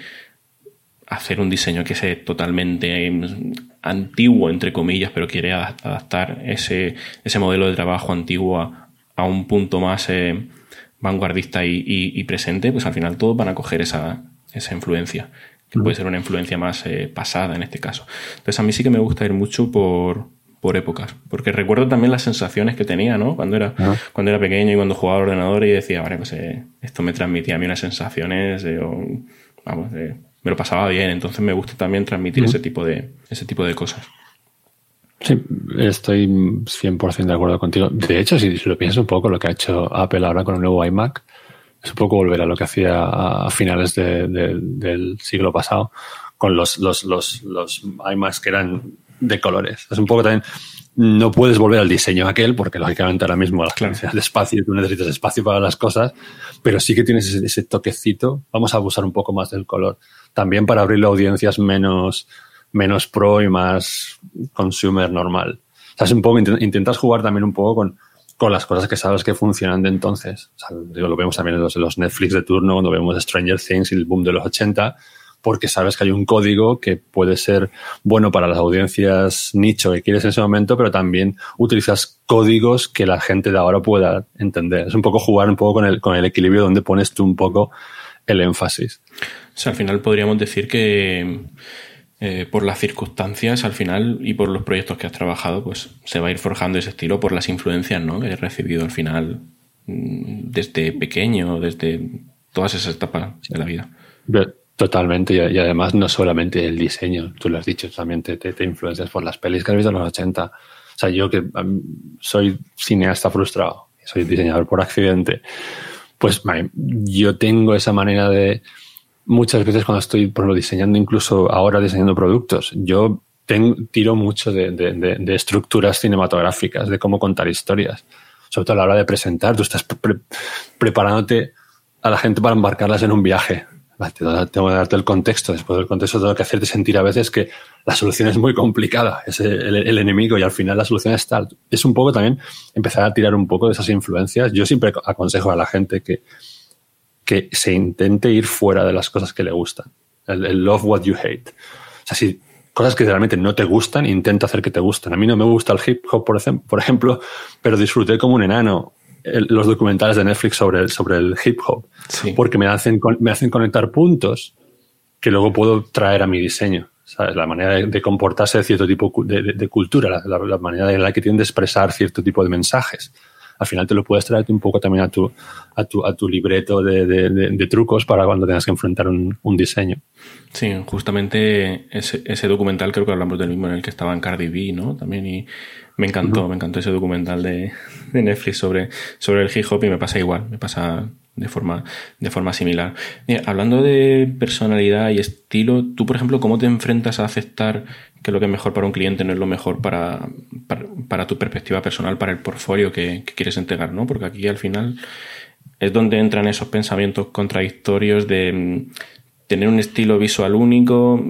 hacer un diseño que sea totalmente em, antiguo, entre comillas, pero quiere adaptar ese, ese modelo de trabajo antiguo a, a un punto más eh, vanguardista y, y, presente, pues al final todos van a coger esa, esa influencia que puede ser una influencia más eh, pasada en este caso. Entonces a mí sí que me gusta ir mucho por, por épocas, porque recuerdo también las sensaciones que tenía, ¿no? Cuando era, cuando era pequeño y cuando jugaba al ordenador y decía, vale, pues eh, esto me transmitía a mí unas sensaciones, vamos, me lo pasaba bien, entonces me gusta también transmitir ese, tipo de, ese tipo de cosas. Sí, estoy 100% de acuerdo contigo. De hecho, si lo piensas un poco, lo que ha hecho Apple ahora con el nuevo iMac, es un poco volver a lo que hacía a finales del siglo pasado con los, los, los, los iMacs que eran de colores. Es un poco también, no puedes volver al diseño aquel, porque lógicamente ahora mismo las claro. de espacio, tú necesitas espacio para las cosas, pero sí que tienes ese, toquecito. Vamos a abusar un poco más del color. También para abrirle a audiencias menos, menos pro y más consumer normal. O sea, un poco, intentas jugar también un poco con, con las cosas que sabes que funcionan de entonces. O sea, lo vemos también en los, Netflix de turno, cuando vemos Stranger Things y el boom de los 80, porque sabes que hay un código que puede ser bueno para las audiencias nicho que quieres en ese momento, pero también utilizas códigos que la gente de ahora pueda entender. Es un poco jugar un poco con el, con el equilibrio donde pones tú un poco el énfasis. O sea, al final podríamos decir que eh, por las circunstancias al final y por los proyectos que has trabajado, pues se va a ir forjando ese estilo por las influencias ¿no? que he recibido al final mm, desde pequeño, desde todas esas etapas de la vida. Totalmente, y, además no solamente el diseño, tú lo has dicho, también te, te, influencias por las pelis que has visto en los 80. O sea, yo que soy cineasta frustrado, soy diseñador por accidente, pues yo tengo esa manera de, muchas veces cuando estoy, por ejemplo, diseñando, incluso ahora diseñando productos, yo tiro mucho de, estructuras cinematográficas, de cómo contar historias. Sobre todo a la hora de presentar, tú estás preparándote a la gente para embarcarlas en un viaje. Tengo que darte el contexto. Después del contexto tengo que hacerte sentir a veces que la solución es muy complicada, es el, el, enemigo y al final la solución es tal. Es un poco también empezar a tirar un poco de esas influencias. Yo siempre aconsejo a la gente que que se intente ir fuera de las cosas que le gustan. El, love what you hate. O sea, si cosas que realmente no te gustan, intenta hacer que te gusten. A mí no me gusta el hip hop, por ejemplo, pero disfruté como un enano los documentales de Netflix sobre el, sobre el hip hop, porque me hacen, me hacen conectar puntos que luego puedo traer a mi diseño. ¿sabes? La manera de, comportarse de cierto tipo de, cultura, la, la, manera en la que tienen de expresar cierto tipo de mensajes al final te lo puedes traer un poco también a tu, a tu, a tu libreto de, de, trucos para cuando tengas que enfrentar un, un diseño. Sí, justamente ese, ese, documental creo que hablamos del mismo en el que estaba en Cardi B, ¿no? También y me encantó, me encantó ese documental de, de, Netflix sobre, sobre el hip hop y me pasa igual, me pasa de forma, de forma similar. hablando de personalidad y estilo, tú, por ejemplo, ¿cómo te enfrentas a aceptar que lo que es mejor para un cliente no es lo mejor para, para, tu perspectiva personal, para el portfolio que, quieres entregar, ¿no? Porque aquí al final es donde entran esos pensamientos contradictorios de mm, tener un estilo visual único.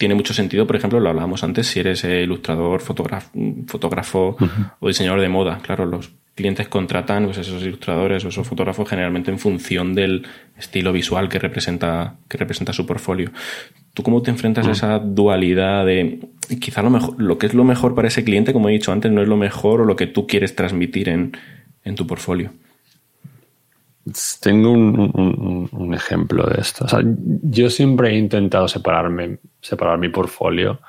Tiene mucho sentido, por ejemplo, lo hablábamos antes, si eres ilustrador, fotógrafo, fotógrafo o diseñador de moda. Claro, los clientes contratan pues, esos ilustradores o esos fotógrafos generalmente en función del estilo visual que representa, que representa su portfolio. ¿Tú cómo te enfrentas a mm. esa dualidad de quizá lo, mejor, lo que es lo mejor para ese cliente, como he dicho antes, no es lo mejor o lo que tú quieres transmitir en, tu portfolio? Tengo un, ejemplo de esto. yo siempre he intentado separarme, separar mi portfolio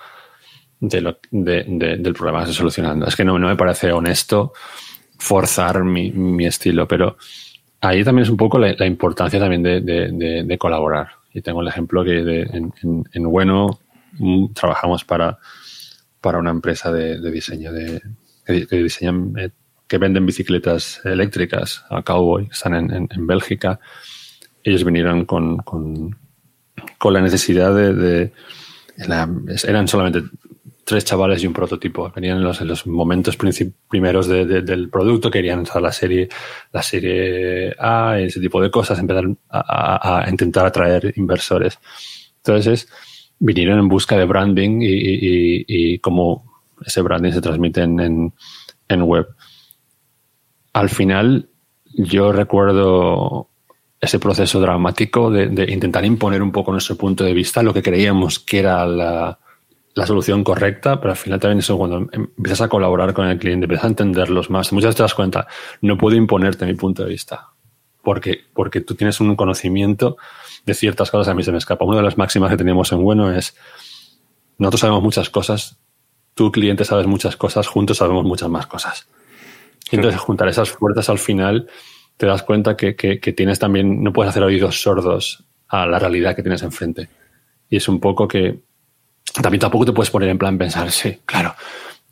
de del problema que estoy solucionando. Es que no, no me parece honesto forzar mi, estilo, pero ahí también es un poco la, importancia también de, colaborar. Y tengo el ejemplo que en, en, Bueno mm, trabajamos para, para una empresa de, diseño de, que, diseñan, eh, que venden bicicletas eléctricas a Cowboy, están en, Bélgica. Ellos vinieron con, con, con la necesidad de, eran solamente tres chavales y un prototipo. Venían en los, en momentos primeros del producto, querían usar la serie, la serie A, ese tipo de cosas, empezar a, intentar atraer inversores. Entonces, vinieron en busca de branding y, cómo ese branding se transmite en, web. Al final, yo recuerdo ese proceso dramático de, intentar imponer un poco nuestro punto de vista, lo que creíamos que era la, la, solución correcta, pero al final también eso cuando empiezas a colaborar con el cliente, empiezas a entenderlos más, muchas veces te das cuenta, no puedo imponerte mi punto de vista, porque, porque tú tienes un conocimiento de ciertas cosas, a mí se me escapa. Una de las máximas que tenemos en Bueno es, nosotros sabemos muchas cosas, tú cliente sabes muchas cosas, juntos sabemos muchas más cosas. Y entonces juntar esas fuerzas al final te das cuenta que, tienes también, no puedes hacer oídos sordos a la realidad que tienes enfrente. Y es un poco que también tampoco te puedes poner en plan pensar, sí, claro,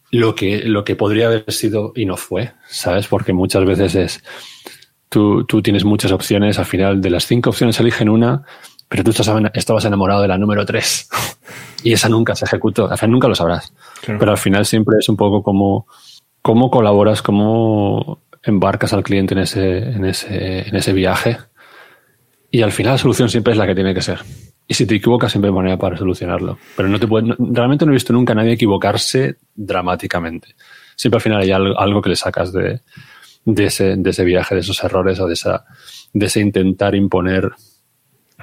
lo que, lo que podría haber sido y no fue, ¿sabes? Porque muchas veces es, tú, tú tienes muchas opciones, al final de las cinco opciones eligen una, pero tú estabas enamorado de la número tres y esa nunca se ejecutó, al final nunca lo sabrás. Pero al final siempre es un poco como cómo colaboras, cómo embarcas al cliente en ese, en ese, en ese viaje. Y al final la solución siempre es la que tiene que ser. Y si te equivocas, siempre hay manera para solucionarlo. Pero no te realmente no he visto nunca a nadie equivocarse dramáticamente. Siempre al final hay algo, que le sacas de, de, ese, de ese viaje, de esos errores o de, esa, de ese intentar imponer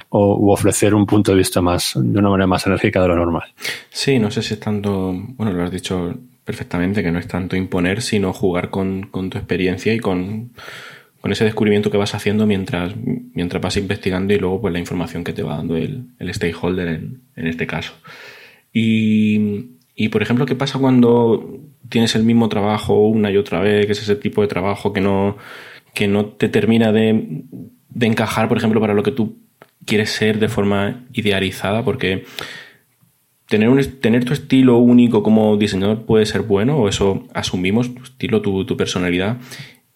o ofrecer un punto de vista más de una manera más enérgica de lo normal. Sí, no sé si es tanto, bueno, lo has dicho perfectamente, que no es tanto imponer, sino jugar con, tu experiencia y con, ese descubrimiento que vas haciendo mientras, mientras vas investigando y luego pues la información que te va dando el, stakeholder en, este caso. Y, y, por ejemplo, ¿qué pasa cuando tienes el mismo trabajo una y otra vez, que es ese tipo de trabajo que no, que no te termina de, de encajar, por ejemplo, para lo que tú quieres ser de forma idealizada? Porque tener, un, tener tu estilo único como diseñador puede ser bueno, o eso asumimos, tu estilo, tu, personalidad.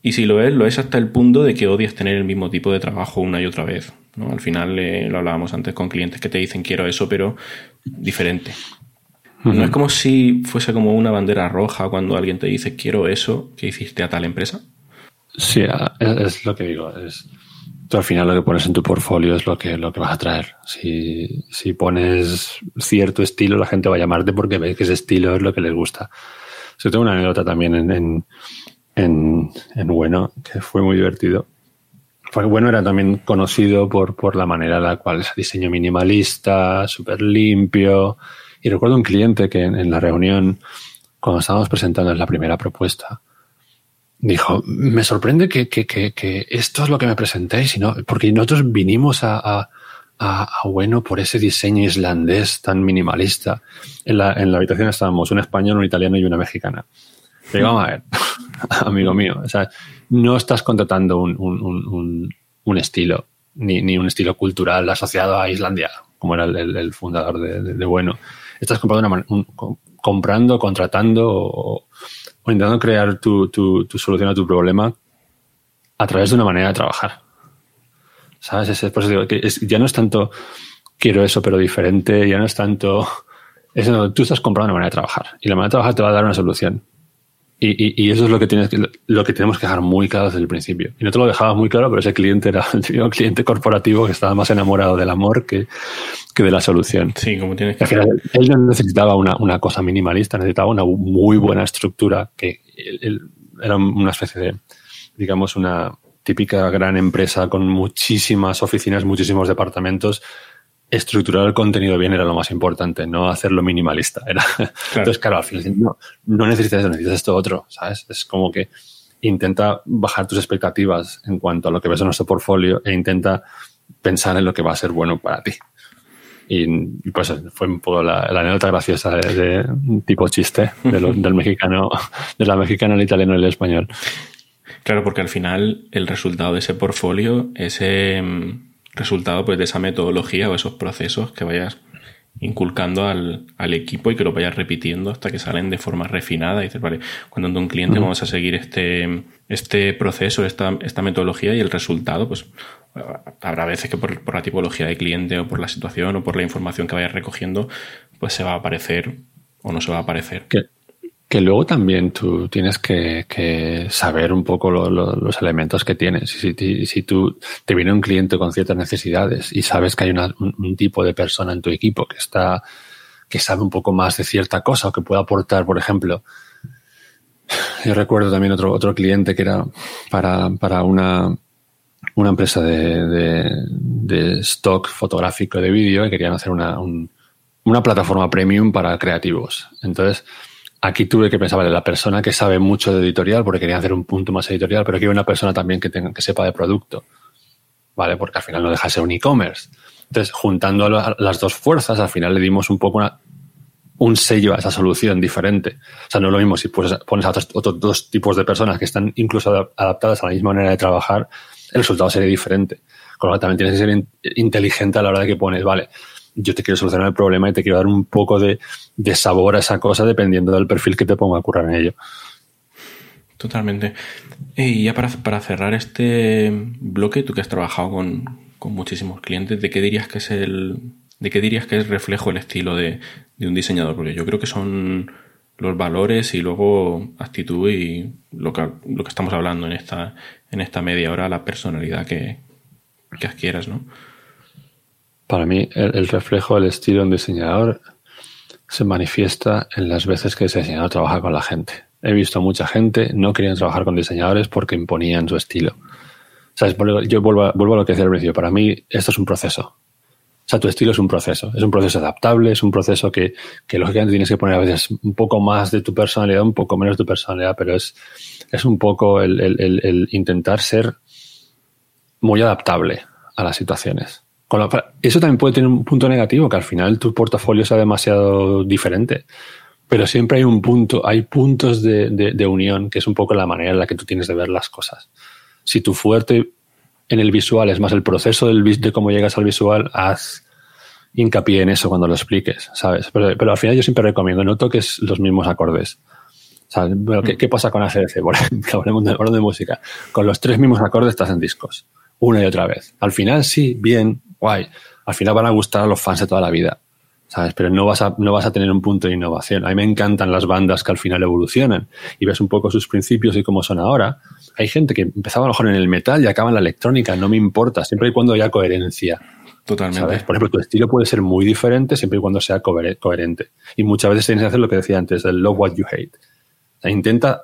Y si lo es, lo es hasta el punto de que odias tener el mismo tipo de trabajo una y otra vez. ¿no? Al final eh, lo hablábamos antes con clientes que te dicen quiero eso, pero diferente. No es como si fuese como una bandera roja cuando alguien te dice quiero eso que hiciste a tal empresa. Sí, es lo que digo. Es, al final lo que pones en tu portfolio es lo que, lo que vas a traer. Si, si pones cierto estilo, la gente va a llamarte porque ve que ese estilo es lo que les gusta. Yo tengo una anécdota también en, en, en, en Bueno, que fue muy divertido. Porque Bueno era también conocido por, por la manera en la cual es diseño minimalista, súper limpio. Y recuerdo un cliente que en, en la reunión, cuando estábamos presentando la primera propuesta, dijo, me sorprende que, que, que, esto es lo que me presentéis, no, porque nosotros vinimos a, a, bueno por ese diseño islandés tan minimalista. En la, en la habitación estábamos un español, un italiano y una mexicana. Le vamos a ver, amigo mío, o sea, no estás contratando un, un, un, un estilo, ni, ni, un estilo cultural asociado a Islandia, como era el, el, fundador de, de, Bueno. Estás comprando, comprando contratando o intentando crear tu, tu, tu, solución a tu problema a través de una manera de trabajar. ¿Sabes? Es, digo que ya no es tanto quiero eso pero diferente, ya no es tanto... Es, tú estás comprando una manera de trabajar y la manera de trabajar te va a dar una solución. Y, eso es lo que, tienes que, lo que tenemos que dejar muy claro desde el principio. Y no te lo dejaba muy claro, pero ese cliente era el cliente corporativo que estaba más enamorado del amor que, que de la solución. Sí, como tienes que... él no necesitaba una, una, cosa minimalista, necesitaba una muy buena estructura que era una especie de, digamos, una típica gran empresa con muchísimas oficinas, muchísimos departamentos estructurar el contenido bien era lo más importante, no hacerlo minimalista. Era. Entonces, claro, al final no, no necesitas eso, necesitas esto otro, ¿sabes? Es como que intenta bajar tus expectativas en cuanto a lo que ves en nuestro portfolio e intenta pensar en lo que va a ser bueno para ti. Y pues fue un poco la, anécdota graciosa de, tipo chiste del mexicano, de la mexicana, el italiano y el español. Claro, porque al final el resultado de ese portfolio, ese resultado pues, de esa metodología o esos procesos que vayas inculcando al, equipo y que lo vayas repitiendo hasta que salen de forma refinada. Y dices, vale, cuando un cliente vamos a seguir este, este proceso, esta, esta metodología y el resultado, pues habrá veces que por, la tipología de cliente o por la situación o por la información que vayas recogiendo, pues se va a aparecer o no se va a aparecer. Que luego también tú tienes que, saber un poco los elementos que tienes. Si, si, tú te viene un cliente con ciertas necesidades y sabes que hay un, tipo de persona en tu equipo que está que sabe un poco más de cierta cosa o que puede aportar, por ejemplo. Yo recuerdo también otro, otro cliente que era para, para una, una empresa de, de, stock fotográfico de vídeo y querían hacer una, una plataforma premium para creativos. Entonces, aquí tuve que pensar, vale, la persona que sabe mucho de editorial, porque quería hacer un punto más editorial, pero quiero una persona también que, tenga, que sepa de producto, ¿vale? Porque al final no deja de ser un e-commerce. Entonces, juntando las dos fuerzas, al final le dimos un poco un sello a esa solución diferente. O sea, no es lo mismo si pones a otros, dos tipos de personas que están incluso adaptadas a la misma manera de trabajar, el resultado sería diferente. Con lo cual también tienes que ser inteligente a la hora de que pones, vale, yo te quiero solucionar el problema y te quiero dar un poco de, sabor a esa cosa dependiendo del perfil que te ponga a currar en ello. Totalmente. Y ya para, cerrar este bloque, tú que has trabajado con, muchísimos clientes, ¿de qué dirías que es el. ¿De qué dirías que es reflejo el estilo de, un diseñador? Porque yo creo que son los valores y luego actitud y lo que, lo que estamos hablando en esta, en esta media hora, la personalidad que, que adquieras, ¿no? Para mí, el, reflejo del estilo de un diseñador se manifiesta en las veces que ese diseñador trabaja con la gente. He visto mucha gente no querían trabajar con diseñadores porque imponían su estilo. ¿Sabes? Yo vuelvo a, lo que decía al principio. Para mí, esto es un proceso. O sea, tu estilo es un proceso. Es un proceso adaptable, es un proceso que, que lógicamente tienes que poner a veces un poco más de tu personalidad, un poco menos de tu personalidad, pero es, es un poco el intentar ser muy adaptable a las situaciones eso también puede tener un punto negativo, que al final tu portafolio sea demasiado diferente. Pero siempre hay un punto, hay puntos de, unión, que es un poco la manera en la que tú tienes de ver las cosas. Si tu fuerte en el visual es más el proceso del, de cómo llegas al visual, haz hincapié en eso cuando lo expliques, ¿sabes? Pero, al final yo siempre recomiendo, no toques los mismos acordes. ¿qué, pasa con ACDC? Por ejemplo, hablemos de, de música. Con los tres mismos acordes estás en discos, una y otra vez. Al final sí, bien, guay. Al final van a gustar a los fans de toda la vida, ¿sabes? Pero no vas a, no vas a tener un punto de innovación. A mí me encantan las bandas que al final evolucionan y ves un poco sus principios y cómo son ahora. Hay gente que empezaba a lo mejor en el metal y acaba en la electrónica, no me importa, siempre y cuando haya coherencia. Totalmente. Por ejemplo, tu estilo puede ser muy diferente siempre y cuando sea coherente. Y muchas veces tienes que hacer lo que decía antes, el love what you hate. intenta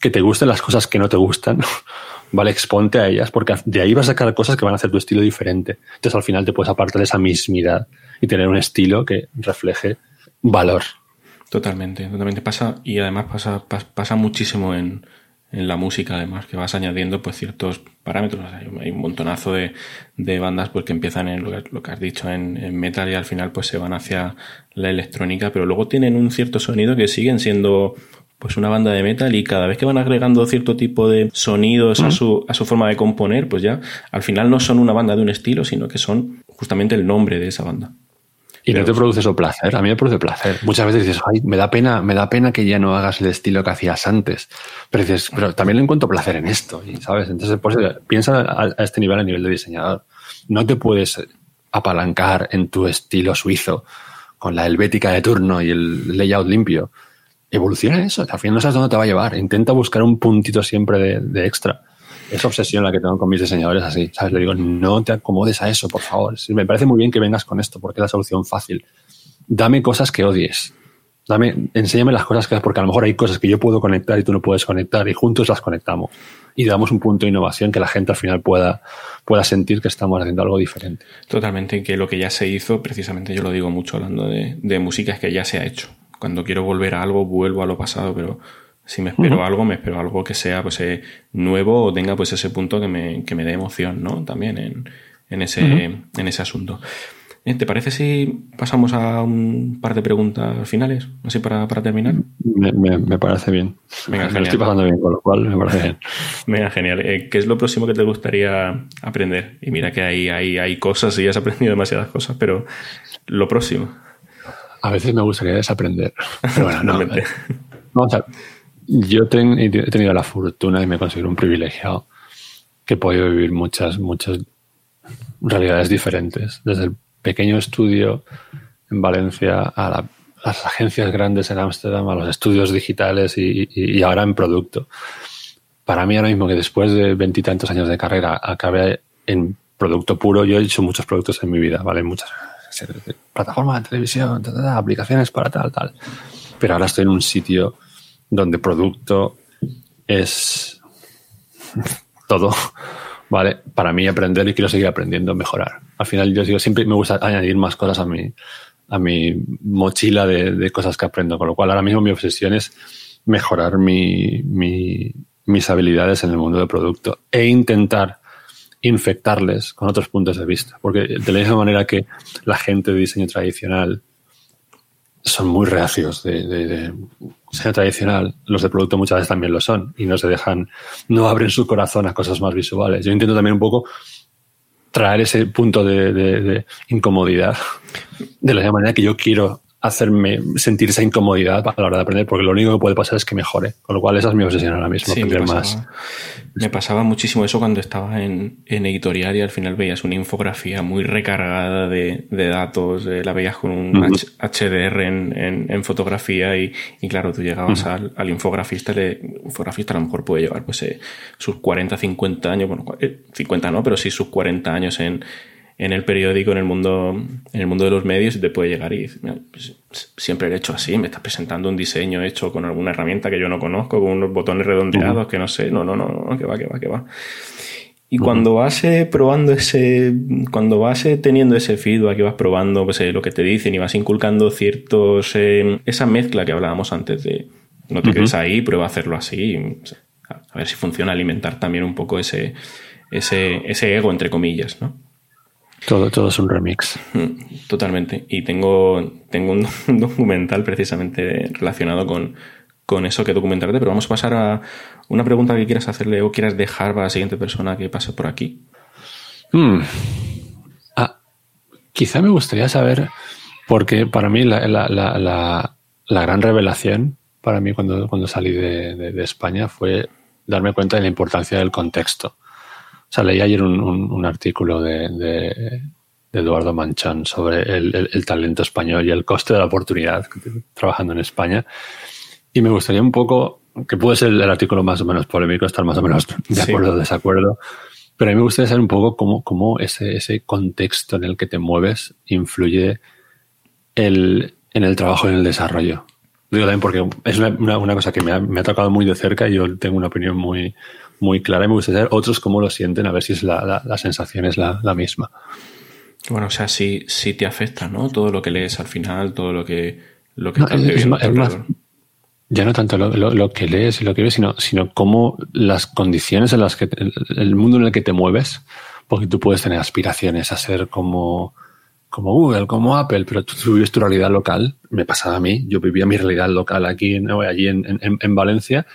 que te gusten las cosas que no te gustan ¿vale? Exponte a ellas, porque de ahí vas a sacar cosas que van a hacer tu estilo diferente. Entonces al final te puedes apartar de esa mismidad y tener un estilo que refleje valor. Totalmente, totalmente pasa y además pasa, pasa muchísimo en, la música además, que vas añadiendo pues ciertos parámetros. hay un montonazo de, bandas pues que empiezan en lo que, has dicho en, en, metal y al final pues se van hacia la electrónica, pero luego tienen un cierto sonido que siguen siendo pues una banda de metal y cada vez que van agregando cierto tipo de sonidos a, su, a su forma de componer, pues ya al final no son una banda de un estilo, sino que son justamente el nombre de esa banda. Y no te produce eso placer, a mí me produce placer. Muchas veces dices, ay, me da pena, me da pena que ya no hagas el estilo que hacías antes. Pero dices, pero también le encuentro placer en esto, ¿sabes? Entonces, pues, piensa a, este nivel, a nivel de diseñador. No te puedes apalancar en tu estilo suizo con la helvética de turno y el layout limpio evoluciona eso. Al final no sabes dónde te va a llevar. Intenta buscar un puntito siempre de, extra. Esa obsesión la que tengo con mis diseñadores así. ¿Sabes? Le digo, no te acomodes a eso, por favor. Me parece muy bien que vengas con esto porque es la solución fácil. Dame cosas que odies. Dame, enséñame las cosas que porque a lo mejor hay cosas que yo puedo conectar y tú no puedes conectar y juntos las conectamos. Y damos un punto de innovación que la gente al final pueda, pueda sentir que estamos haciendo algo diferente. Totalmente, que lo que ya se hizo, precisamente yo lo digo mucho hablando de, de música, es que ya se ha hecho cuando quiero volver a algo, vuelvo a lo pasado, pero si me espero algo, me espero algo que sea pues eh, nuevo o tenga pues ese punto que me, que me dé emoción, ¿no? También en, en ese, en ese asunto. Eh, ¿Te parece si pasamos a un par de preguntas finales? Así para, para terminar. Me, parece bien. Venga, me estoy pasando bien, con lo cual me parece bien. Venga, genial. Eh, ¿Qué es lo próximo que te gustaría aprender? Y mira que hay, hay, hay cosas y has aprendido demasiadas cosas, pero lo próximo. A veces me gustaría desaprender. Pero bueno, no. vamos a Yo he tenido la fortuna y me considero un privilegiado que he podido vivir muchas, muchas realidades diferentes. Desde el pequeño estudio en Valencia a las agencias grandes en Ámsterdam, a los estudios digitales y, ahora en producto. Para mí ahora mismo que después de veintitantos años de carrera acabe en producto puro, yo he hecho muchos productos en mi vida, ¿vale? Muchas plataformas de televisión, aplicaciones para tal, tal. Pero ahora estoy en un sitio donde producto es todo, ¿vale? Para mí aprender y quiero seguir aprendiendo, mejorar. Al final yo digo, siempre me gusta añadir más cosas a mi, a mi mochila de, cosas que aprendo, con lo cual ahora mismo mi obsesión es mejorar mi, mis habilidades en el mundo del producto e intentar infectarles con otros puntos de vista. Porque de la misma manera que la gente de diseño tradicional son muy reacios de, diseño tradicional, los de producto muchas veces también lo son y no se dejan, no abren su corazón a cosas más visuales. Yo intento también un poco traer ese punto de, incomodidad de la misma manera que yo quiero hacerme sentir esa incomodidad a la hora de aprender, porque lo único que puede pasar es que mejore. Con lo cual, esa es mi obsesión ahora mismo, me pasaba, más. Me pasaba muchísimo eso cuando estaba en, editorial y al final veías una infografía muy recargada de, datos, la veías con un HDR en, fotografía y, claro, tú llegabas al, infografista, el infografista a lo mejor puede llevar pues eh, sus 40, 50 años, bueno, 50 eh, no, pero sí sus 40 años en en el periódico, en el mundo, en el mundo de los medios, y te puede llegar y decir, pues, siempre he hecho así, me estás presentando un diseño hecho con alguna herramienta que yo no conozco, con unos botones redondeados que no sé, no, no, no, no, que va, que va, que va. Y cuando vas eh, probando ese, cuando vas eh, teniendo ese feedback y vas probando pues, eh, lo que te dicen y vas inculcando ciertos, esa mezcla que hablábamos antes de no te quedes ahí, prueba a hacerlo así, a ver si funciona alimentar también un poco ese, ese, ese ego, entre comillas, ¿no? Todo, todo es un remix. Mm, totalmente. Y tengo, tengo un documental precisamente relacionado con, con eso que documentarte, pero vamos a pasar a una pregunta que quieras hacerle o quieras dejar para la siguiente persona que pase por aquí. Hmm. Ah, quizá me gustaría saber, porque para mí la, la, la, la, gran revelación, para mí cuando, cuando salí de, de España, fue darme cuenta de la importancia del contexto. Sea, leí ayer un, artículo de, Eduardo Manchón sobre el, talento español y el coste de la oportunidad trabajando en España. Y me gustaría un poco, que puede ser el artículo más o menos polémico, estar más o menos de acuerdo o desacuerdo, pero a mí me gustaría saber un poco cómo, cómo ese, ese contexto en el que te mueves influye el, en el trabajo y en el desarrollo. Digo también porque es una, una, cosa que me ha, me ha, tocado muy de cerca y yo tengo una opinión muy, muy clara y me gustaría saber otros cómo lo sienten, a ver si es la, la, sensación es la, misma. Bueno, o sea, si, si te afecta, ¿no? Todo lo que lees al final, todo lo que, lo que ya no tanto lo, lo, que lees y lo que ves, sino, sino cómo las condiciones en las que, el, mundo en el que te mueves, porque tú puedes tener aspiraciones a ser como, como Google, como Apple, pero tú, vives tu realidad local. Me pasaba a mí, yo vivía mi realidad local aquí, allí en, en, en Valencia,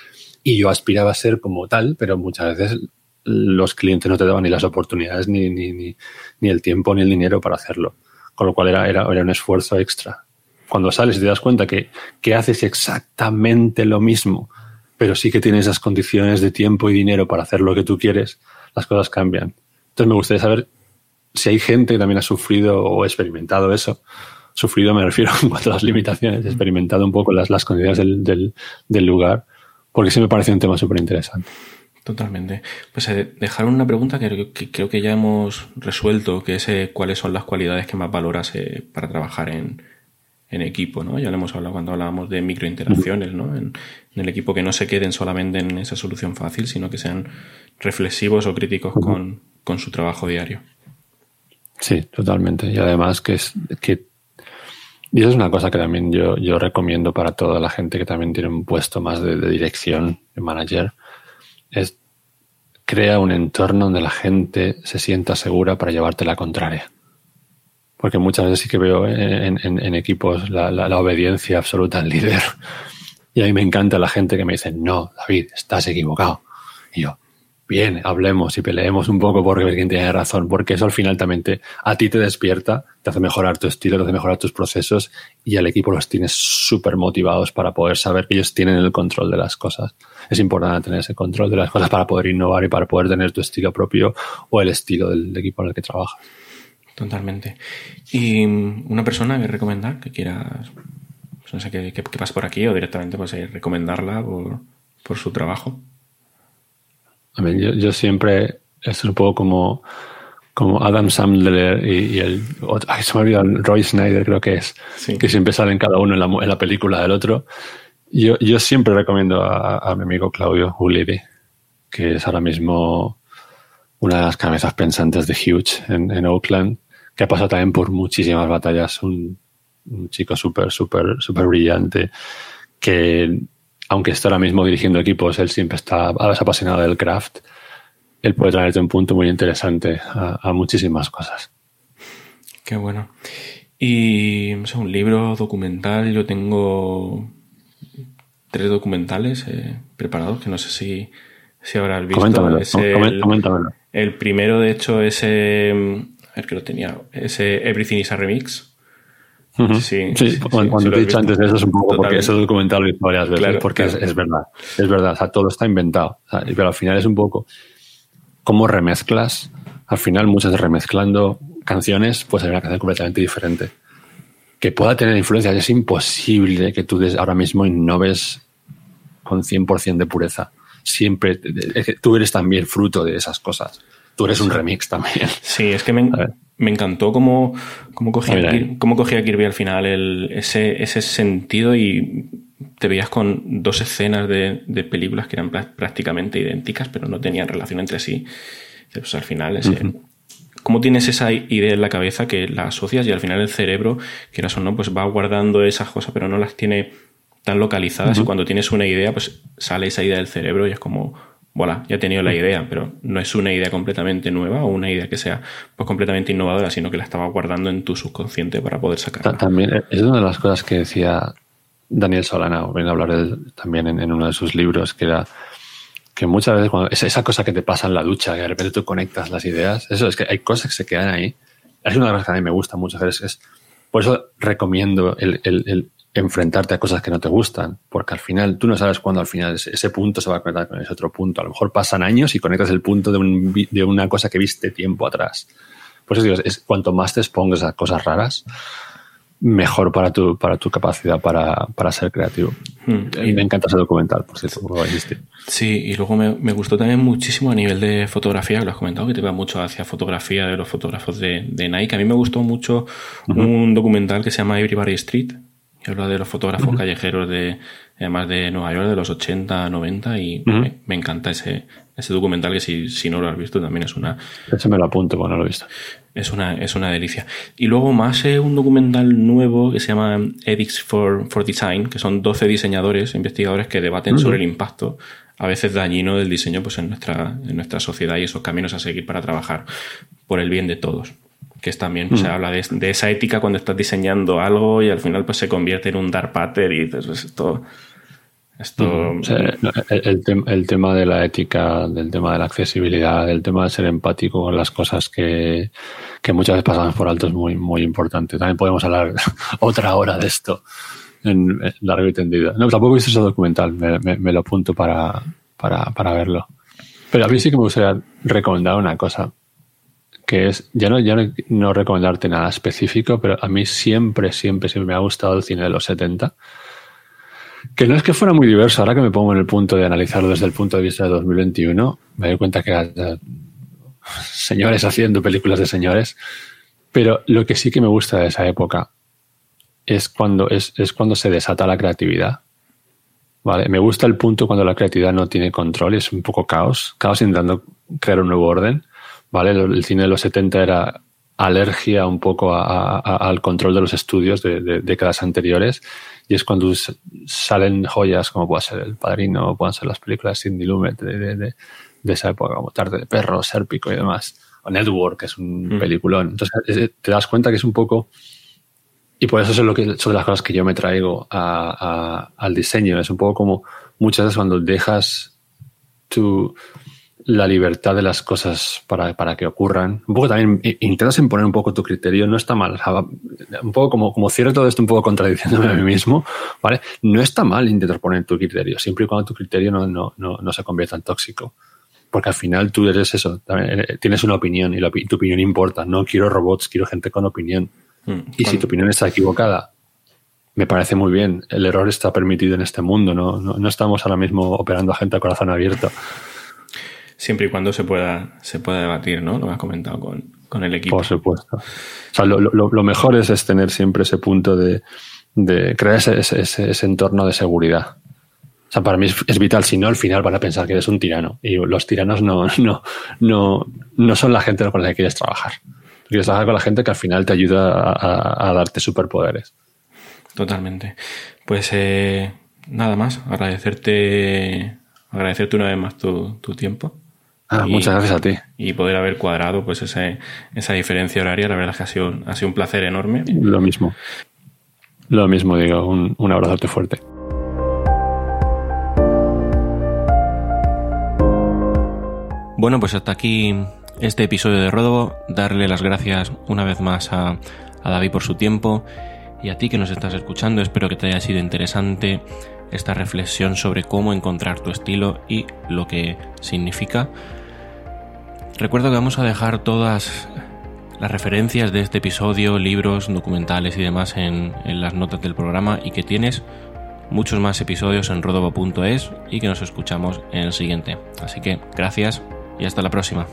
y yo aspiraba a ser como tal, pero muchas veces los clientes no te daban ni las oportunidades, ni, ni, ni, ni el tiempo, ni el dinero para hacerlo. Con lo cual era, era, era un esfuerzo extra. Cuando sales y te das cuenta que, que haces exactamente lo mismo, pero sí que tienes esas condiciones de tiempo y dinero para hacer lo que tú quieres, las cosas cambian. Entonces me gustaría saber si hay gente que también ha sufrido o experimentado eso. Sufrido me refiero en cuanto a las limitaciones, experimentado un poco las, las condiciones del, del, del lugar porque sí me parece un tema súper interesante. Totalmente. Pues eh, dejar una pregunta que, creo que ya hemos resuelto, que es eh, cuáles son las cualidades que más valoras eh, para trabajar en, equipo, ¿no? Ya lo hemos hablado cuando hablábamos de microinteracciones, ¿no? En, el equipo que no se queden solamente en esa solución fácil, sino que sean reflexivos o críticos con, con su trabajo diario. Sí, totalmente. Y además que es que y eso es una cosa que también yo, yo recomiendo para toda la gente que también tiene un puesto más de, dirección, de manager, es crea un entorno donde la gente se sienta segura para llevarte la contraria. Porque muchas veces sí que veo en, en, equipos la, la, obediencia absoluta al líder. Y a mí me encanta la gente que me dice, no, David, estás equivocado. Y yo, bien, hablemos y peleemos un poco por ver quién tiene razón, porque eso al final también a ti te despierta, te hace mejorar tu estilo, te hace mejorar tus procesos y al equipo los tienes súper motivados para poder saber que ellos tienen el control de las cosas. Es importante tener ese control de las cosas para poder innovar y para poder tener tu estilo propio o el estilo del, equipo en el que trabajas. Totalmente. ¿Y una persona que recomendar que quieras pues no sé qué, qué, pasa por aquí o directamente pues eh, recomendarla por, su trabajo. A mí, yo, siempre, es un poco como, como Adam Sandler y, el, ay, se me olvidó, Roy Snyder creo que es, que siempre salen cada uno en la, en la película del otro. Yo, yo siempre recomiendo a, mi amigo Claudio Uliri, que es ahora mismo una de las cabezas pensantes de Huge en, en Oakland, que ha pasado también por muchísimas batallas, un, un chico súper, súper, súper brillante, que aunque está ahora mismo dirigiendo equipos, él siempre está apasionado del craft, él puede traerte un punto muy interesante a, muchísimas cosas. Qué bueno. Y un libro documental, yo tengo tres documentales eh, preparados que no sé si, si habrás visto. Coméntamelo, el, el, primero, de hecho, es. Eh, a ver que lo tenía. Ese Everything is a Remix Sí, cuando, te he dicho antes de eso es un poco porque ese documental lo he visto varias veces, porque Es, verdad, es verdad, o sea, todo está inventado, pero al final es un poco cómo remezclas, al final muchas remezclando canciones, pues hay una canción completamente diferente. Que pueda tener influencias, es imposible que tú ahora mismo innoves con 100% de pureza. Siempre, tú eres también fruto de esas cosas. Tú eres un remix también. Sí, es que me, me encantó cómo, cómo, cogía, cómo cogía Kirby al final el, ese, ese sentido y te veías con dos escenas de, de, películas que eran prácticamente idénticas, pero no tenían relación entre sí. Pues al final, ese, ¿cómo tienes esa idea en la cabeza que la asocias y al final el cerebro, quieras o no, pues va guardando esas cosas, pero no las tiene tan localizadas y cuando tienes una idea, pues sale esa idea del cerebro y es como, voilà, ya he tenido la idea, pero no es una idea completamente nueva o una idea que sea pues, completamente innovadora, sino que la estaba guardando en tu subconsciente para poder sacarla. También eh, es una de las cosas que decía Daniel Solana, o a hablar también en, uno de sus libros, que era que muchas veces cuando esa cosa que te pasa en la ducha, que de repente tú conectas las ideas, eso es que hay cosas que se quedan ahí. Es una de las cosas que a mí me gusta mucho hacer, es, por eso recomiendo el, enfrentarte a cosas que no te gustan, porque al final tú no sabes cuándo al final ese, punto se va a conectar con ese otro punto. A lo mejor pasan años y conectas el punto de, de una cosa que viste tiempo atrás. Por eso digo, es, cuanto más te expongas a cosas raras, mejor para tu, para tu capacidad para, para ser creativo. Hmm. Y me encanta ese documental, por cierto, como Sí, y luego me, me, gustó también muchísimo a nivel de fotografía, que lo has comentado, que te va mucho hacia fotografía de los fotógrafos de, de Nike. A mí me gustó mucho un documental que se llama Everybody Street, habla de los fotógrafos callejeros de, además de Nueva York, de los 80, 90, y me, encanta ese, ese documental que si, si, no lo has visto también es una... Ese me lo apunto cuando lo he visto. Es una, es una delicia. Y luego más eh, un documental nuevo que se llama Edits for, for Design, que son 12 diseñadores, investigadores que debaten sobre el impacto a veces dañino del diseño pues, en, nuestra, en nuestra sociedad y esos caminos a seguir para trabajar por el bien de todos que es también, se mm. habla de, esa ética cuando estás diseñando algo y al final pues se convierte en un dark pattern y pues, esto... esto mm, el, tema de la ética, del tema de la accesibilidad, del tema de ser empático con las cosas que, muchas veces pasamos por alto es muy, muy importante. También podemos hablar otra hora de esto en, largo y tendido. No, tampoco he visto ese documental, me, lo apunto para, para, para verlo. Pero a mí sí que me gustaría recomendar una cosa que es, ya no, ya no, recomendarte nada específico, pero a mí siempre, siempre, siempre me ha gustado el cine de los 70. Que no es que fuera muy diverso, ahora que me pongo en el punto de analizarlo desde el punto de vista de 2021, me doy cuenta que eran señores haciendo películas de señores, pero lo que sí que me gusta de esa época es cuando, es, es cuando se desata la creatividad. Vale, me gusta el punto cuando la creatividad no tiene control, es un poco caos, caos intentando crear un nuevo orden ¿vale? El cine de los 70 era alergia un poco al control de los estudios de, décadas anteriores y es cuando salen joyas como puede ser El Padrino o pueden ser las películas de Sidney Lumet de, esa época como Tarde de Perro, Sérpico y demás o Network que es un mm. peliculón entonces te das cuenta que es un poco y por eso es lo que son las cosas que yo me traigo al diseño es un poco como muchas veces cuando dejas tu la libertad de las cosas para, para, que ocurran. Un poco también intentas imponer un poco tu criterio, no está mal. Un poco como, como cierro todo esto un poco contradiciéndome a mí mismo, ¿vale? No está mal intentar poner tu criterio, siempre y cuando tu criterio no, no, no, no se convierta en tóxico. Porque al final tú eres eso, tienes una opinión y la, tu opinión importa. No quiero robots, quiero gente con opinión. Mm, y si tu opinión está equivocada, me parece muy bien. El error está permitido en este mundo, no, no, estamos ahora mismo operando a gente a corazón abierto. Siempre y cuando se pueda, se pueda debatir, ¿no? Lo has comentado con, el equipo. Por supuesto. O sea, lo, mejor es, tener siempre ese punto de, crear ese, ese, entorno de seguridad. O sea, para mí es, vital, si no, al final van a pensar que eres un tirano. Y los tiranos no, no, no, no son la gente con la que quieres trabajar. Quieres trabajar con la gente que al final te ayuda a darte superpoderes. Totalmente. Pues eh, nada más, agradecerte, agradecerte una vez más tu, tiempo. Ah, muchas gracias a ti. Y poder haber cuadrado pues ese, esa diferencia horaria, la verdad es que ha sido, ha sido un placer enorme. Lo mismo. Lo mismo digo, un, un abrazote fuerte. Bueno, pues hasta aquí este episodio de Ródobo. Darle las gracias una vez más a, a David por su tiempo y a ti que nos estás escuchando, espero que te haya sido interesante esta reflexión sobre cómo encontrar tu estilo y lo que significa. Recuerdo que vamos a dejar todas las referencias de este episodio, libros, documentales y demás en, las notas del programa y que tienes muchos más episodios en rodobo.es y que nos escuchamos en el siguiente. Así que gracias y hasta la próxima.